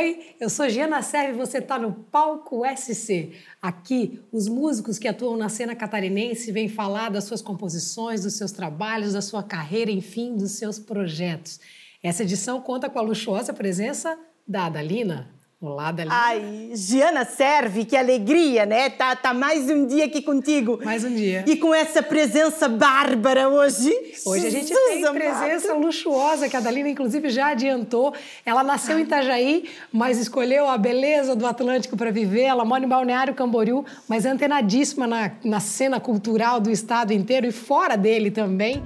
Oi, eu sou Giana Serve e você está no Palco SC. Aqui, os músicos que atuam na cena catarinense vêm falar das suas composições, dos seus trabalhos, da sua carreira, enfim, dos seus projetos. Essa edição conta com a luxuosa presença da Adalina, Olá, Dalila. Ai, Giana serve, que alegria, né? Tá, tá mais um dia aqui contigo. Mais um dia. E com essa presença bárbara hoje. Hoje a gente tem presença luxuosa, que a Dalina, inclusive, já adiantou. Ela nasceu em Itajaí, mas escolheu a beleza do Atlântico para viver. Ela mora em Balneário Camboriú, mas é antenadíssima na, na cena cultural do estado inteiro e fora dele também.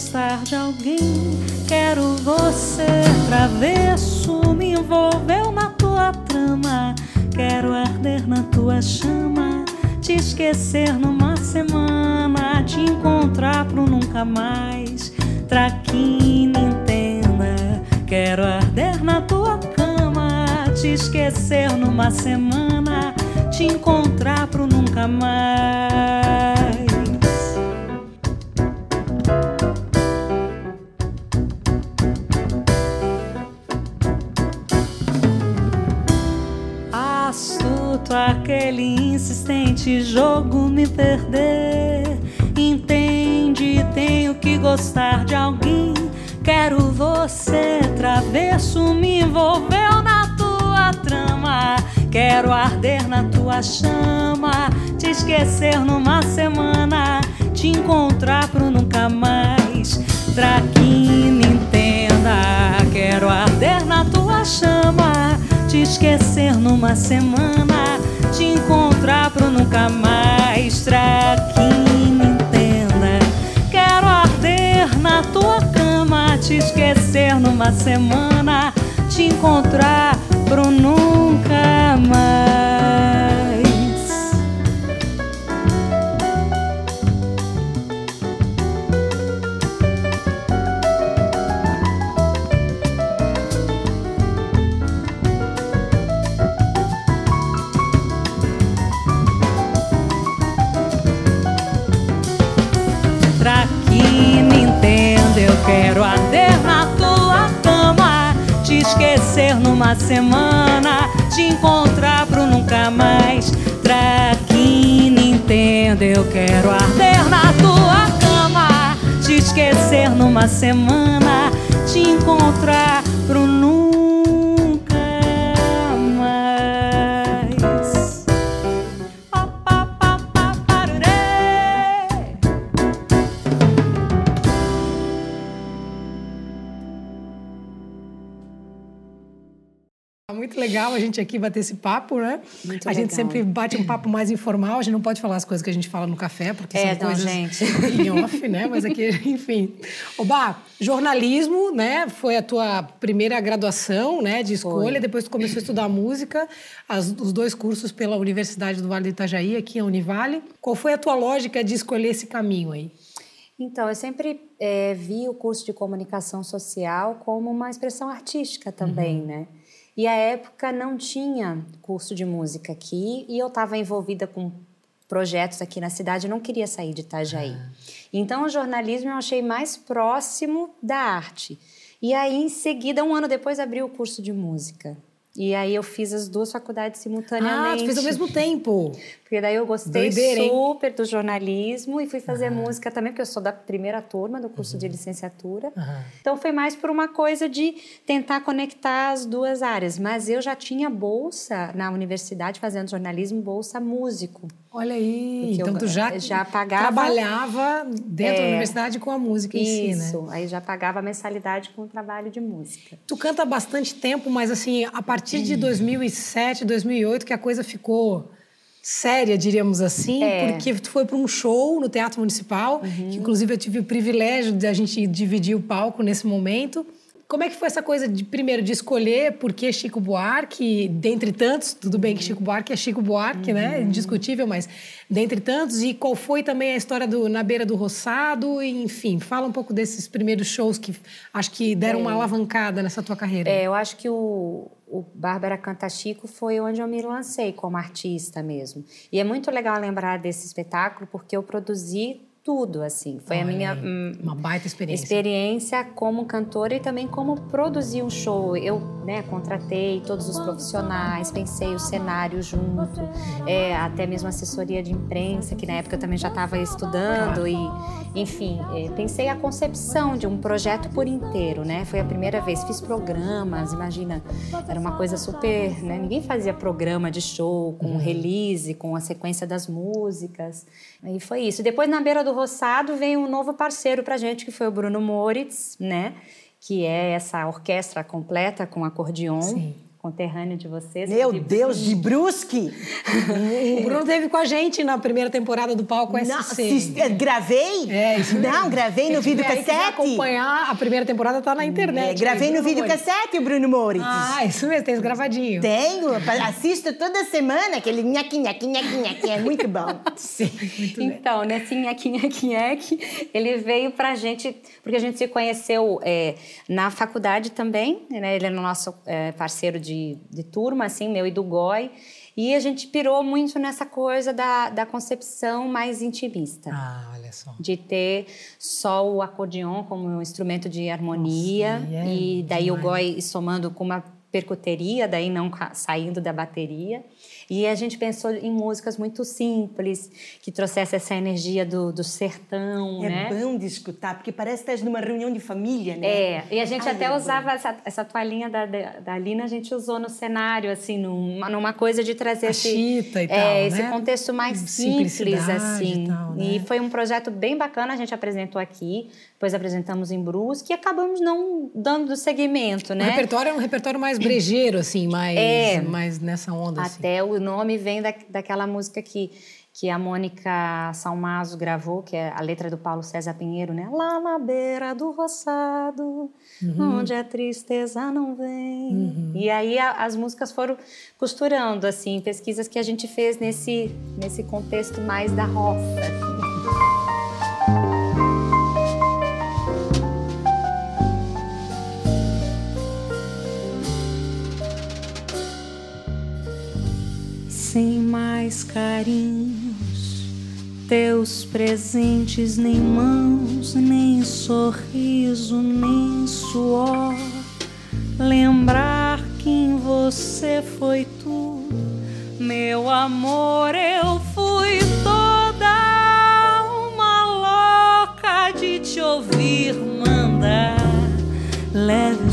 Gostar de alguém. Quero você travesso, me envolveu na tua trama. Quero arder na tua chama, te esquecer numa semana, te encontrar pro nunca mais. Traquina, entenda. Quero arder na tua cama, te esquecer numa semana te encontrar pro nunca mais. Aquele insistente jogo me perder. Entende, tenho que gostar de alguém. Quero você, travesso, me envolveu na tua trama. Quero arder na tua chama, te esquecer numa semana, te encontrar pro nunca mais. Traquina, entenda. Quero arder esquecer numa semana, te encontrar pro nunca mais. Traquina, entenda. Quero arder na tua cama, te esquecer numa semana, te encontrar pro nunca mais. Semana, te encontrar pro nunca mais. Me entenda, eu quero arder na tua cama, te esquecer numa semana, te encontrar Muito legal a gente aqui bater esse papo, né? Muito a gente legal. sempre bate um papo mais informal, a gente não pode falar as coisas que a gente fala no café, porque É, são não, coisas gente. em off, né? Mas aqui, enfim. Oba, jornalismo, né? Foi a tua primeira graduação, né? De escolha, Foi. depois tu começou a estudar música, as- os dois cursos pela Universidade do Vale do Itajaí, aqui em Univale. Qual foi a tua lógica de escolher esse caminho aí? Então, eu sempre eh, vi o curso de comunicação social como uma expressão artística também, né? E a época não tinha curso de música aqui e eu estava envolvida com projetos aqui na cidade, eu não queria sair de Itajaí. Então, o jornalismo eu achei mais próximo da arte. E aí, em seguida, um ano depois, abri o curso de música. E aí eu fiz as duas faculdades Ah, simultaneamente. tu fez ao mesmo tempo. Porque daí eu gostei Doideira, hein? super do jornalismo e fui fazer música também, porque eu sou da primeira turma do curso de licenciatura. Aham. Então foi mais por uma coisa de tentar conectar as duas áreas. Mas eu já tinha bolsa na universidade fazendo jornalismo, bolsa músico. Olha aí, então eu tu já, já pagava- trabalhava dentro da É. universidade com a música em si, né? Isso, aí já pagava a mensalidade com o trabalho de música. Tu canta há bastante tempo, mas assim, a partir de 2007, 2008 que a coisa ficou séria, diríamos assim, É. Uhum. porque tu foi para um show no Teatro Municipal, que inclusive eu tive o privilégio de a gente dividir o palco nesse momento. Como é que foi essa coisa de primeiro de escolher por que Chico Buarque, dentre tantos, tudo bem que Chico Buarque é Chico Buarque, né? Uhum. Indiscutível, mas dentre tantos, e qual foi também a história do Na Beira do Roçado, enfim, fala um pouco desses primeiros shows que acho que deram uma alavancada nessa tua carreira. É, eu acho que o, o Bárbara Canta Chico foi onde eu me lancei como artista mesmo. E é muito legal lembrar desse espetáculo porque eu produzi tudo, assim. Foi Olha a minha hum, uma baita experiência. experiência como cantora e também como produzir um show. Eu, né, contratei todos os profissionais, pensei o cenário junto, é, até mesmo assessoria de imprensa, que na época eu também já estava estudando e, enfim, é, pensei a concepção de um projeto por inteiro, né? Foi a primeira vez, fiz programas, imagina, era uma coisa super, né? Ninguém fazia programa de show com release, com a sequência das músicas. Aí foi isso. Depois, na beira do roçado, veio um novo parceiro pra gente, que foi o Bruno Moritz, né? Que é essa orquestra completa com acordeon, Sim. Conterrâneo de vocês. Meu De- Deus, de Brusque! O Bruno teve com a gente na primeira temporada do Palco Não, SC. assisti- gravei? É, isso mesmo. Não, gravei no quiser videocassete. acompanhar, a primeira temporada tá na internet. É, gravei Aí, no Moritz. videocassete o Bruno Moritz. Ah, isso mesmo, tem gravadinho. Tenho, assisto toda semana aquele nhaque, nhaque, nhaque, nhaque, é muito bom. Sim, muito bem. Então, nesse nheque, nheque, nheque, ele veio pra gente, porque a gente se conheceu é, na faculdade também, né? Ele é nosso é, parceiro de, de turma, assim, meu e do Goi. E a gente pirou muito nessa coisa da, da concepção mais intimista. Ah, olha só. De ter só o acordeon como um instrumento de harmonia. Nossa, e é e daí o demais. Goi somando com uma percuteria, daí não saindo da bateria. E a gente pensou em músicas muito simples, que trouxesse essa energia do, do sertão, É né? bom de escutar, porque parece que estás numa reunião de família, né? É, e a gente Ai, até é usava essa, essa toalhinha da, da, Lina, a gente usou no cenário, assim, numa, numa coisa de trazer A esse, chita e é, tal, esse né? contexto mais simples, Simplicidade assim. e tal, né? E foi um projeto bem bacana, a gente apresentou aqui, depois apresentamos em Brusque e acabamos não dando seguimento, O né? repertório é um repertório mais brejeiro, assim, mais, É. mais nessa onda. Assim. Até o nome vem da, daquela música que, que a Mônica Salmazo gravou, que é a letra do Paulo César Pinheiro, né? Lá na beira do roçado, Uhum. onde a tristeza não vem. E aí a- as músicas foram costurando, assim, pesquisas que a gente fez nesse, nesse contexto mais da roça. Sem mais carinhos, teus presentes, nem mãos, nem sorriso, nem suor. Lembrar que em você foi tudo, meu amor, eu fui toda uma louca de te ouvir mandar. Leve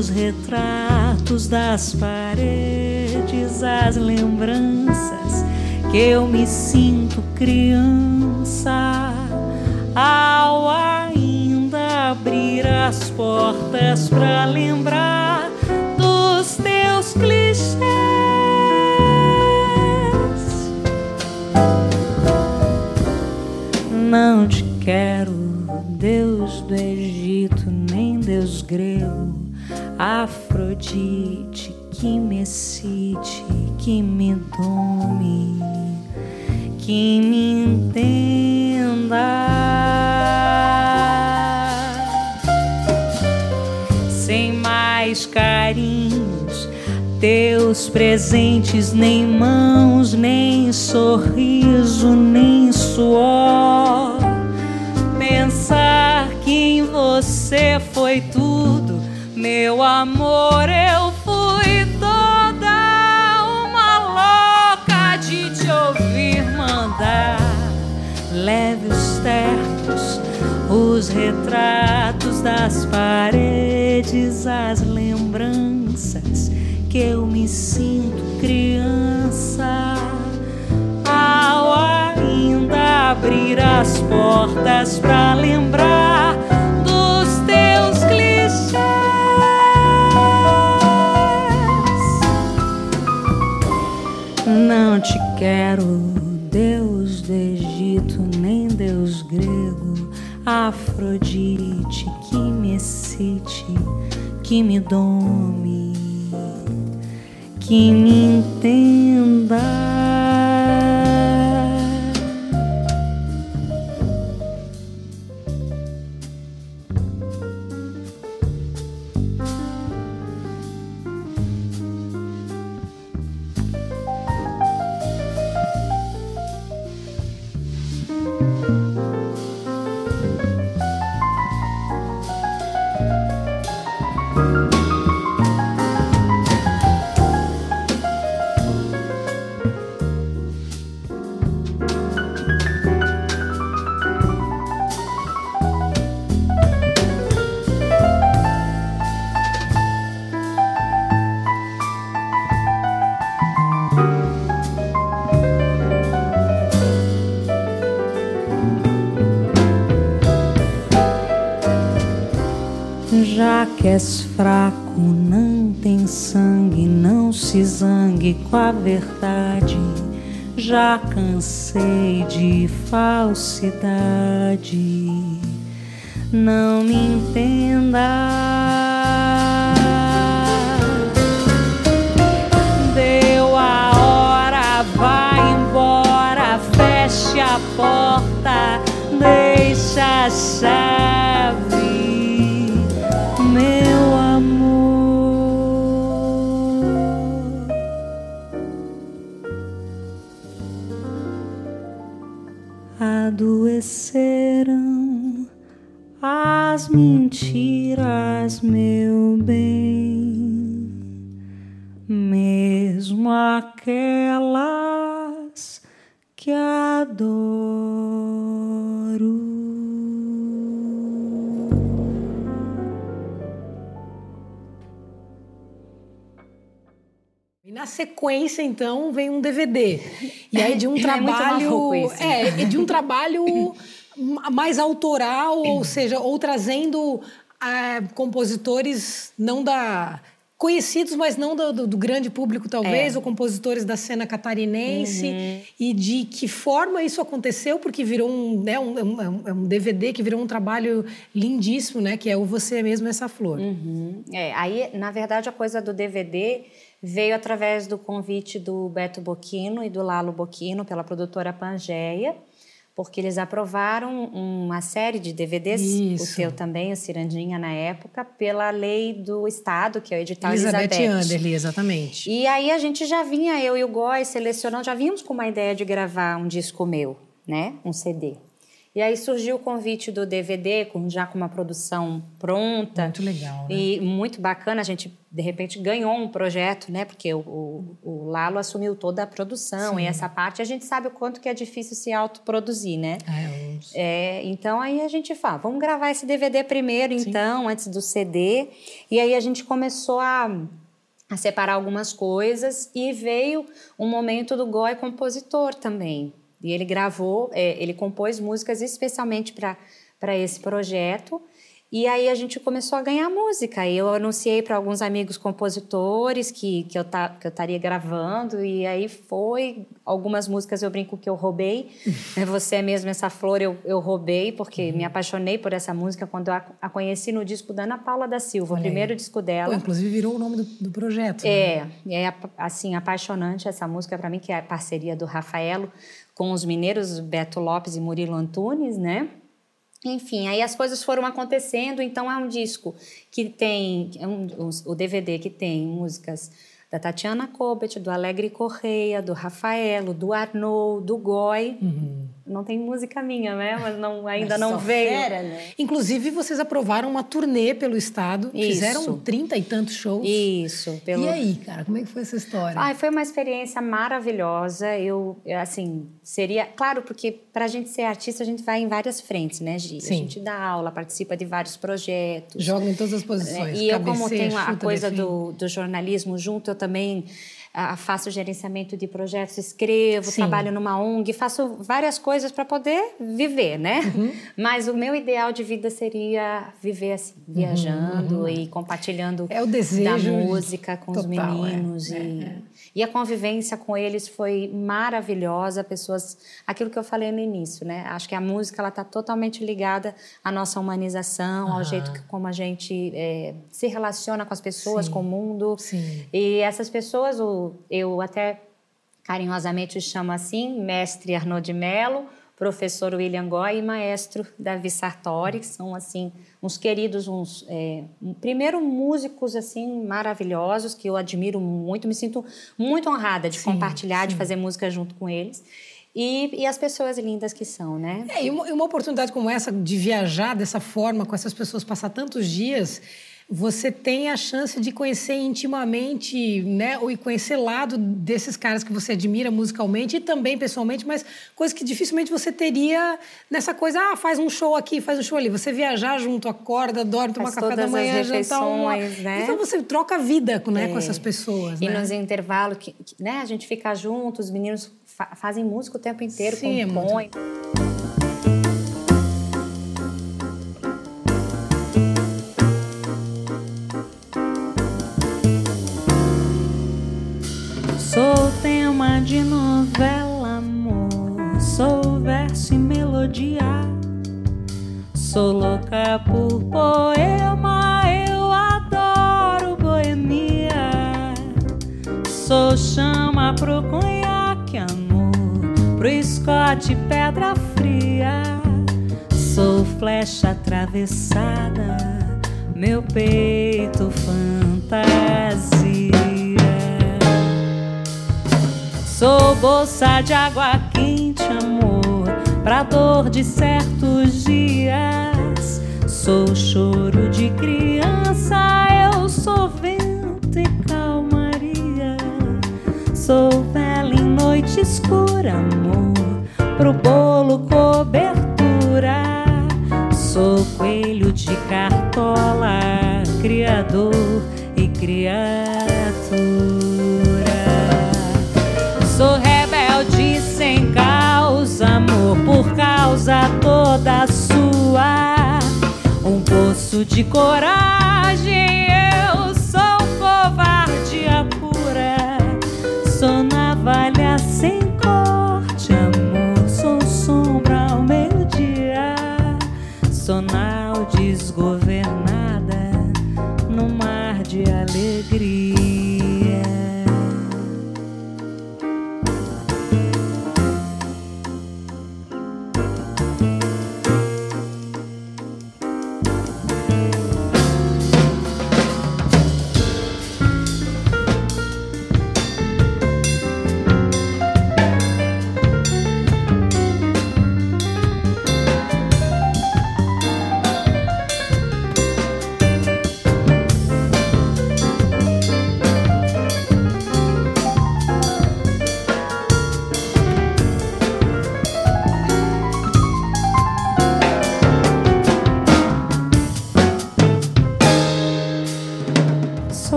os retratos das paredes, as lembranças que eu me sinto criança ao ainda abrir as portas para lembrar dos teus clichês. Não te quero, Afrodite que me excite, que me dome, que me entenda sem mais carinhos, teus presentes, nem mãos, nem sorriso, nem suor. Pensar que em você foi tudo, meu amor, eu fui toda uma louca de te ouvir mandar. Leve os ternos, os retratos das paredes, as lembranças que eu me sinto criança. Ao ainda abrir as portas pra lembrar que me dome, que me entenda. És fraco, não tem sangue, não se zangue com a verdade. Já cansei de falsidade. Não me entenda. Deu a hora, vai embora, feche a porta, deixa chave mentiras, meu bem, mesmo aquelas que adoro. E na sequência, então, vem um DVD. E aí de um É muito trabalho. né? é, de um trabalho mais autoral, ou seja, ou trazendo ah, compositores não da. Conhecidos, mas não do, do- do grande público, talvez, É. ou compositores da cena catarinense. Uhum. E de que forma isso aconteceu, porque virou um, né, um, é um- é um DVD que virou um trabalho lindíssimo, né? Que é o Você Mesmo Essa Flor. Uhum. É, aí, na verdade, a coisa do DVD veio através do convite do Beto Boquino e do Lalo Boquino pela produtora Pangeia, porque eles aprovaram uma série de DVDs, Isso. o teu também, o Cirandinha, na época, pela lei do Estado, que é o edital Elizabeth, Elizabeth. Anderle, exatamente. E aí a gente já vinha, eu e o Góis, selecionando, já vínhamos com uma ideia de gravar um disco meu, né? Um CD. E aí surgiu o convite do DVD, com, já com uma produção pronta. Muito legal, né? E muito bacana, a gente de repente ganhou um projeto, né? Porque o, o, o Lalo assumiu toda a produção e essa parte a gente sabe o quanto que é difícil se autoproduzir, né? É, os- É, então aí a gente fala, vamos gravar esse DVD primeiro, então, antes do CD. E aí a gente começou a, a separar algumas coisas e veio um momento do Goi compositor também. E ele gravou, é, ele compôs músicas especialmente para esse projeto. E aí a gente começou a ganhar música. E eu anunciei para alguns amigos compositores que, que eu eu estaria gravando. E aí foi. Algumas músicas eu brinco que eu roubei. É Você é mesmo essa flor eu, eu roubei, porque me apaixonei por essa música quando eu a, a conheci no disco da Ana Paula da Silva, Olha o aí. primeiro disco Pô, dela. inclusive virou o nome do, do projeto. né? É, e é ap- assim apaixonante essa música para mim que é a parceria do Rafaelo com os mineiros Beto Lopes e Murilo Antunes, né? Enfim, aí as coisas foram acontecendo, então é um disco que tem é um, o DVD que tem músicas da Tatiana Kobet, do Alegre Correia, do Rafaelo, do Arnaud, do Goi. Não tem música minha, né? Mas não, ainda Mas não veio. fera, né? Inclusive, vocês aprovaram uma turnê pelo estado, Isso. fizeram trinta e tantos shows. Isso, pelo E aí, cara, como é que foi essa história? Foi uma experiência maravilhosa. Eu, assim, seria. Claro, porque para a gente ser artista, a gente vai em várias frentes, né, Gi? Sim. A gente dá aula, participa de vários projetos. Joga em todas as posições. E eu, como cabeceia, tenho a coisa do, do jornalismo junto, eu também ah, faço gerenciamento de projetos, escrevo, Sim. trabalho numa ONG, faço várias coisas para poder viver, né? Uhum. Mas o meu ideal de vida seria viver assim, viajando e compartilhando Uhum, É o desejo da música com os total, é. meninos É, e, é. E a convivência com eles foi maravilhosa. Pessoas, aquilo que eu falei no início, né? Acho que a música ela está totalmente ligada à nossa humanização, ao jeito que, como a gente é, se relaciona com as pessoas, Sim. com o mundo. Sim. E essas pessoas, o- eu até carinhosamente os chamo assim, mestre Arnaud de Mello, professor William Goy e maestro Davi Sartori, que são assim uns queridos, uns é, primeiro músicos assim maravilhosos que eu admiro muito, me sinto muito honrada de Sim, compartilhar, de sim. fazer música junto com eles. E, e as pessoas lindas que são, né? É, e uma, e uma oportunidade como essa de viajar dessa forma, com essas pessoas, passar tantos dias, você tem a chance de conhecer intimamente, né? Ou e conhecer lado desses caras que você admira musicalmente e também pessoalmente, mas coisas que dificilmente você teria nessa coisa, ah, faz um show aqui, faz um show ali. Você viajar junto, acorda, dorme, toma café da manhã, jantar uma... né? Então você troca vida né, com É. essas pessoas, E né? nos intervalos, que, que, né, a gente fica junto, os meninos fa- fazem música o tempo inteiro, Sim, é muito- de novela, amor. Sou verso e melodia. Sou louca por poema, eu adoro boemia. Sou chama pro conhaque, amor. Pro Scott, pedra fria. Sou flecha atravessada, meu peito fantasia. Sou bolsa de água quente, amor, pra dor de certos dias. Sou choro de criança, eu sou vento e calmaria. Sou vela em noite escura, amor, pro bolo cobertura. Sou coelho de cartola, criador e criatura. Causa, amor, por causa toda sua. Um poço de coragem,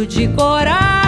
de coragem,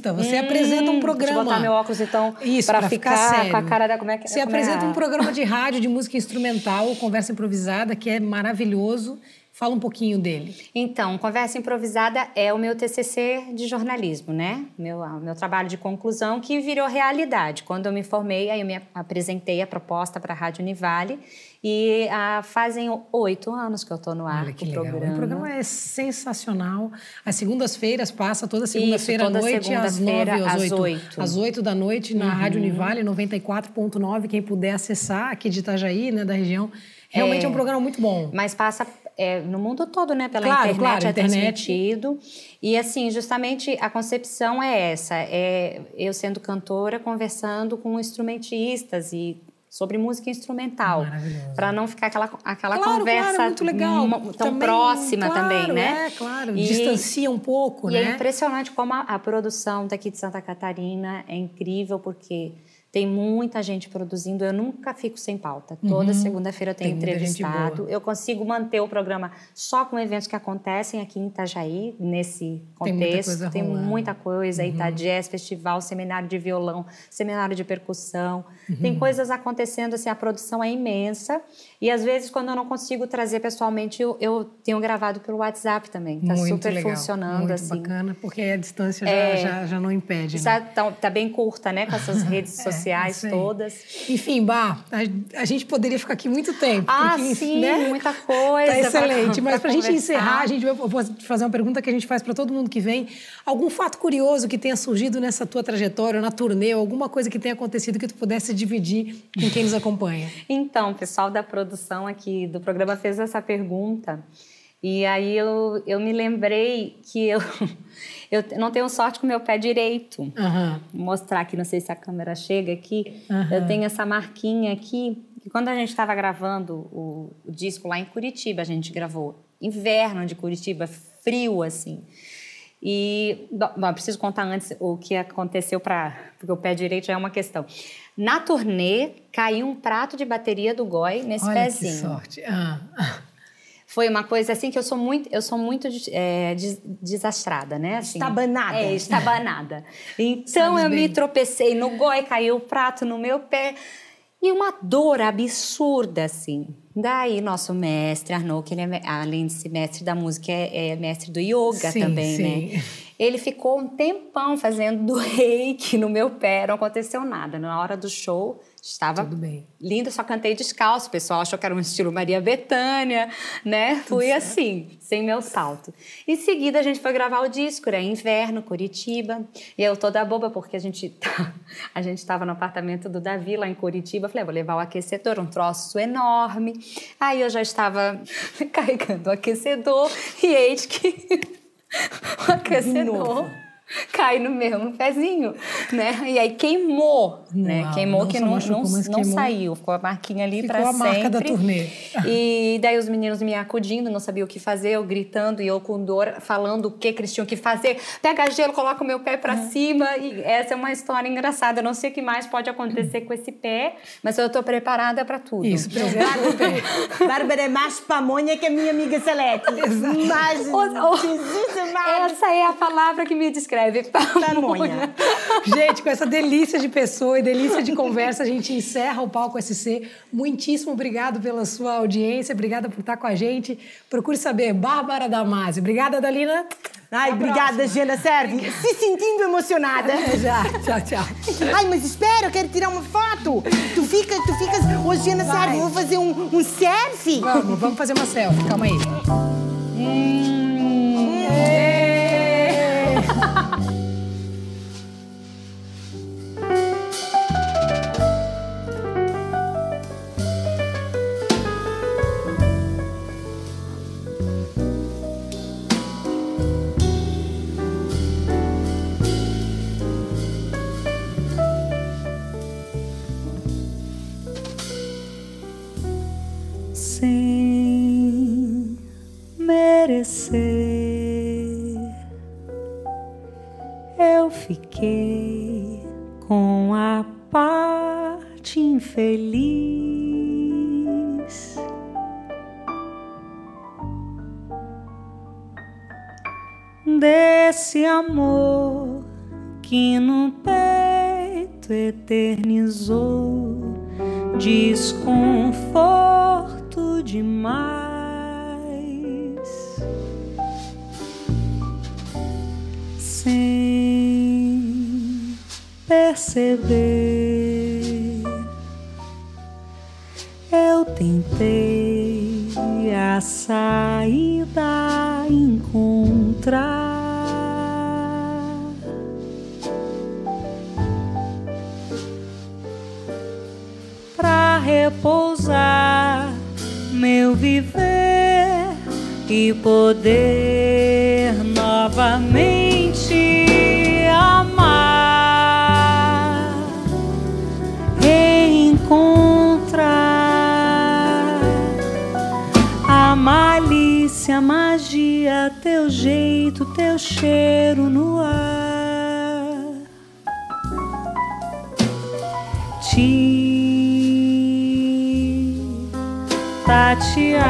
Você apresenta um programa. Deixa eu botar meu óculos, então, pra ficar, ficar sério. com a cara da... Como é que Você como é? apresenta um programa de rádio de música instrumental, Conversa Improvisada, que é maravilhoso. Fala um pouquinho dele. Então, Conversa Improvisada é o meu TCC de jornalismo, né? Meu, o meu trabalho de conclusão que virou realidade. Quando eu me formei, aí eu me apresentei a proposta para a Rádio Univale e ah, fazem oito anos que eu estou no ar Olha que com o legal. programa. O programa é sensacional. Às segundas-feiras passa toda segunda-feira à noite, às segunda-feira, nove às às oito. Uhum. Às oito da noite, na Rádio Univale 94.9. Quem puder acessar aqui de Itajaí, né, da região. Realmente é, um programa muito bom. Mas passa é, no mundo todo, né? Pela Claro, internet claro, é internet. transmitido. E assim, justamente a concepção é essa: é eu sendo cantora conversando com instrumentistas e sobre música instrumental, para não ficar aquela aquela Claro, conversa claro, muito legal. tão Também, próxima claro, também, né? É, claro. E- Distancia um pouco, e né? é impressionante como a, a produção daqui de Santa Catarina é incrível, porque tem muita gente produzindo. Eu nunca fico sem pauta. Toda segunda-feira eu tenho Uhum. Tem entrevistado. Eu consigo manter o programa só com eventos que acontecem aqui em Itajaí, nesse Tem muita contexto. coisa Tem muita coisa. Itajazz, festival, seminário de violão, seminário de percussão. Uhum. Tem coisas acontecendo, assim, a produção é imensa. E às vezes, quando eu não consigo trazer pessoalmente, eu, eu tenho gravado pelo WhatsApp também. Tá muito super legal. funcionando, muito assim. bacana, porque a distância já, É. já, já não impede. né? Está, tá, tá bem curta, né? Com essas redes sociais aí. todas. Enfim, Bah, a, a gente poderia ficar aqui muito tempo. Ah, porque, sim, né? muita coisa. Tá excelente. pra- Mas para a gente encerrar, a gente vai eu vou fazer uma pergunta que a gente faz para todo mundo que vem. Algum fato curioso que tenha surgido nessa tua trajetória, na turnê, alguma coisa que tenha acontecido que tu pudesse dividir com quem nos acompanha? Então, o pessoal da produção aqui do programa fez essa pergunta. E aí eu, eu me lembrei que eu, eu não tenho sorte com meu pé direito. Aham. Vou mostrar aqui, não sei se a câmera chega aqui. Aham. Eu tenho essa marquinha aqui. Que quando a gente estava gravando o, o disco lá em Curitiba, a gente gravou inverno de Curitiba, frio assim. E bom, preciso contar antes o que aconteceu para porque o pé direito já é uma questão. Na turnê caiu um prato de bateria do Goi nesse Olha pezinho. que sorte. Ah. Foi uma coisa assim que eu sou muito, eu sou muito é, des- desastrada, né? Assim, Estabanada. É, estabanada. Então eu me bem. tropecei no goi, caiu o prato no meu pé e uma dor absurda assim. Daí nosso mestre Arnaud, que ele é, me- além de ser mestre da música, é, é mestre do yoga Sim, também, sim. né? Ele ficou um tempão fazendo do reiki no meu pé, não aconteceu nada. Na hora do show, estava Tudo bem. linda, só cantei descalço. O pessoal achou que era um estilo Maria Bethânia, né? Fui assim, sem meu salto. Em seguida, a gente foi gravar o disco, era inverno, Curitiba. E eu toda boba, porque a gente tá- a gente estava no apartamento do Davi, lá em Curitiba. Falei, "Ah, vou levar o aquecedor, um troço enorme. Aí eu já estava carregando o aquecedor e eis que o aquecedor cai no meu pezinho, né? E aí queimou, né? Uau, Queimou que não, machucou, não, não queimou. saiu, ficou a marquinha ali Ficou para a sempre. marca da turnê. E daí os meninos me acudindo, não sabia o que fazer, eu gritando e eu com dor, falando o que que eles tinham que fazer. Pega gelo, coloca o meu pé para cima. E essa é uma história engraçada. Eu não sei o que mais pode acontecer com esse pé, mas eu tô preparada para tudo. Isso, o pé. Bárbara é mais pamonha que a minha amiga Salete. Mas. Essa é a palavra que me descreve. Pamonha. Gente, com essa delícia de pessoa e delícia de conversa, a gente encerra o Palco SC. Muitíssimo obrigado pela sua audiência, obrigada por estar com a gente. Procure saber, Bárbara Damasi. Obrigada, Dalina. Ai, obrigada. Jana Serve. Se sentindo emocionada. Até já. Tchau, tchau. Ai, mas espera, eu quero tirar uma foto. Tu fica, tu ficas. Ô, Vai. Serve, vou fazer um, um selfie. Vamos, vamos fazer uma selfie. Calma aí. sem eu tentei a saída encontrar. repousar meu viver e poder novamente malícia, a magia, teu jeito, teu cheiro no ar. Te tatear,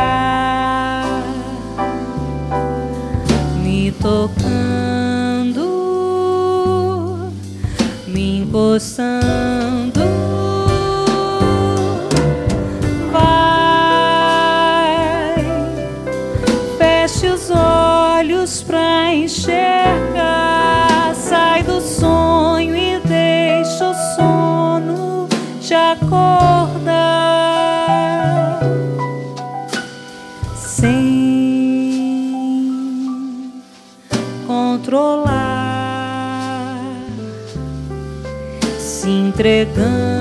me tocando, me encostando. Acordar. controlar, se entregando